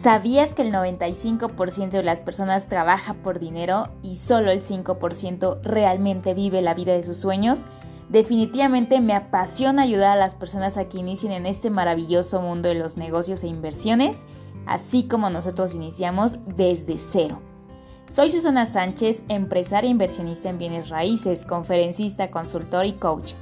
¿Sabías que el 95% de las personas trabaja por dinero y solo el 5% realmente vive la vida de sus sueños? Definitivamente me apasiona ayudar a las personas a que inicien en este maravilloso mundo de los negocios e inversiones, así como nosotros iniciamos desde cero. Soy Susana Sánchez, empresaria e inversionista en bienes raíces, conferencista, consultor y coach.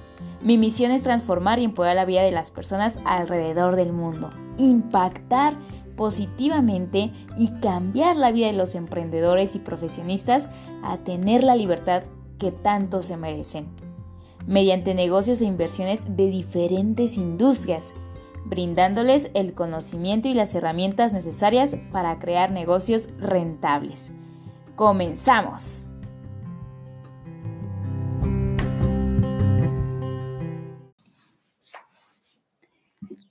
Mi misión es transformar y empoderar la vida de las personas alrededor del mundo, impactar positivamente y cambiar la vida de los emprendedores y profesionistas a tener la libertad que tanto se merecen, mediante negocios e inversiones de diferentes industrias, brindándoles el conocimiento y las herramientas necesarias para crear negocios rentables. ¡Comenzamos!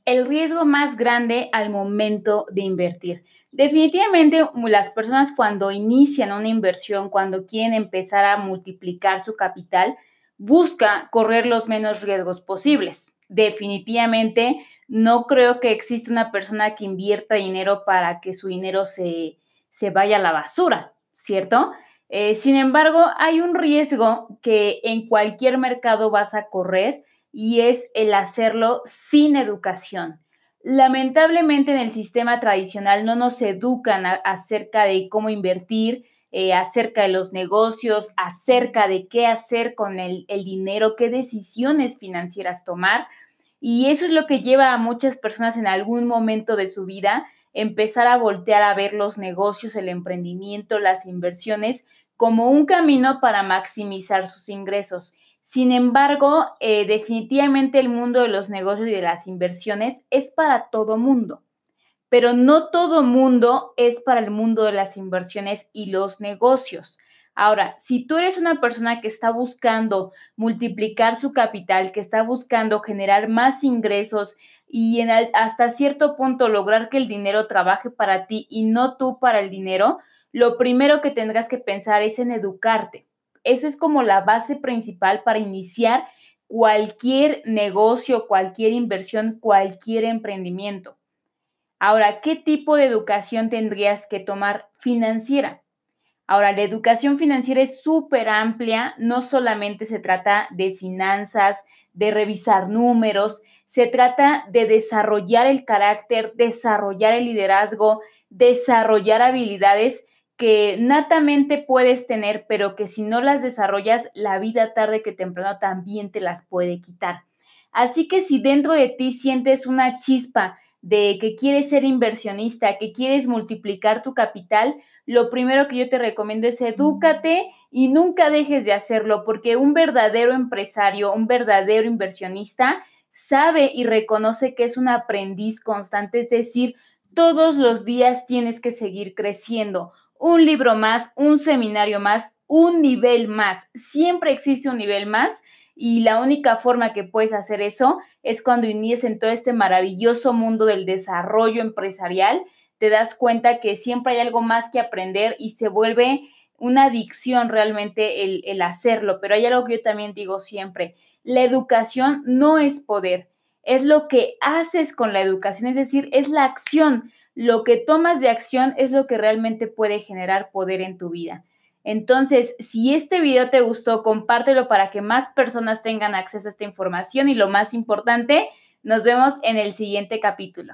El riesgo más grande al momento de invertir. Definitivamente las personas cuando inician una inversión, cuando quieren empezar a multiplicar su capital, busca correr los menos riesgos posibles. Definitivamente no creo que exista una persona que invierta dinero para que su dinero se, vaya a la basura, ¿cierto? Eh, sin embargo, hay un riesgo que en cualquier mercado vas a correr y es el hacerlo sin educación. Lamentablemente en el sistema tradicional no nos educan acerca de cómo invertir, eh, acerca de los negocios, acerca de qué hacer con el, el dinero, qué decisiones financieras tomar. Y eso es lo que lleva a muchas personas en algún momento de su vida empezar a voltear a ver los negocios, el emprendimiento, las inversiones como un camino para maximizar sus ingresos. Sin embargo, eh, definitivamente el mundo de los negocios y de las inversiones es para todo mundo, pero no todo mundo es para el mundo de las inversiones y los negocios. Ahora, si tú eres una persona que está buscando multiplicar su capital, que está buscando generar más ingresos y hasta cierto punto lograr que el dinero trabaje para ti y no tú para el dinero, lo primero que tendrás que pensar es en educarte eso es como la base principal para iniciar cualquier negocio, cualquier inversión, cualquier emprendimiento. Ahora, ¿qué tipo de educación tendrías que tomar financiera? Ahora, la educación financiera es súper amplia, no solamente se trata de finanzas, de revisar números, se trata de desarrollar el carácter, desarrollar el liderazgo, desarrollar habilidades que natamente puedes tener, pero que si no las desarrollas, la vida tarde que temprano también te las puede quitar. Así que si dentro de ti sientes una chispa de que quieres ser inversionista, que quieres multiplicar tu capital, lo primero que yo te recomiendo es edúcate y nunca dejes de hacerlo, porque un verdadero empresario, un verdadero inversionista, sabe y reconoce que es un aprendiz constante, es decir, todos los días tienes que seguir creciendo un libro más, un seminario más, un nivel más. Siempre existe un nivel más y la única forma que puedes hacer eso es cuando inicies en todo este maravilloso mundo del desarrollo empresarial. Te das cuenta que siempre hay algo más que aprender y se vuelve una adicción realmente el, el hacerlo. Pero hay algo que yo también digo siempre, la educación no es poder, es lo que haces con la educación, es decir, es la acción lo que tomas de acción es lo que realmente puede generar poder en tu vida. Entonces, si este video te gustó, compártelo para que más personas tengan acceso a esta información y lo más importante, nos vemos en el siguiente capítulo.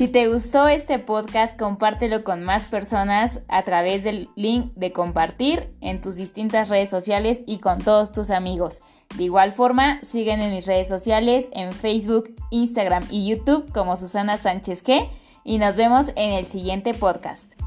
Si te gustó este podcast, compártelo con más personas a través del link de compartir en tus distintas redes sociales y con todos tus amigos. De igual forma, siguen en mis redes sociales en Facebook, Instagram y YouTube como Susana Sánchez G y nos vemos en el siguiente podcast.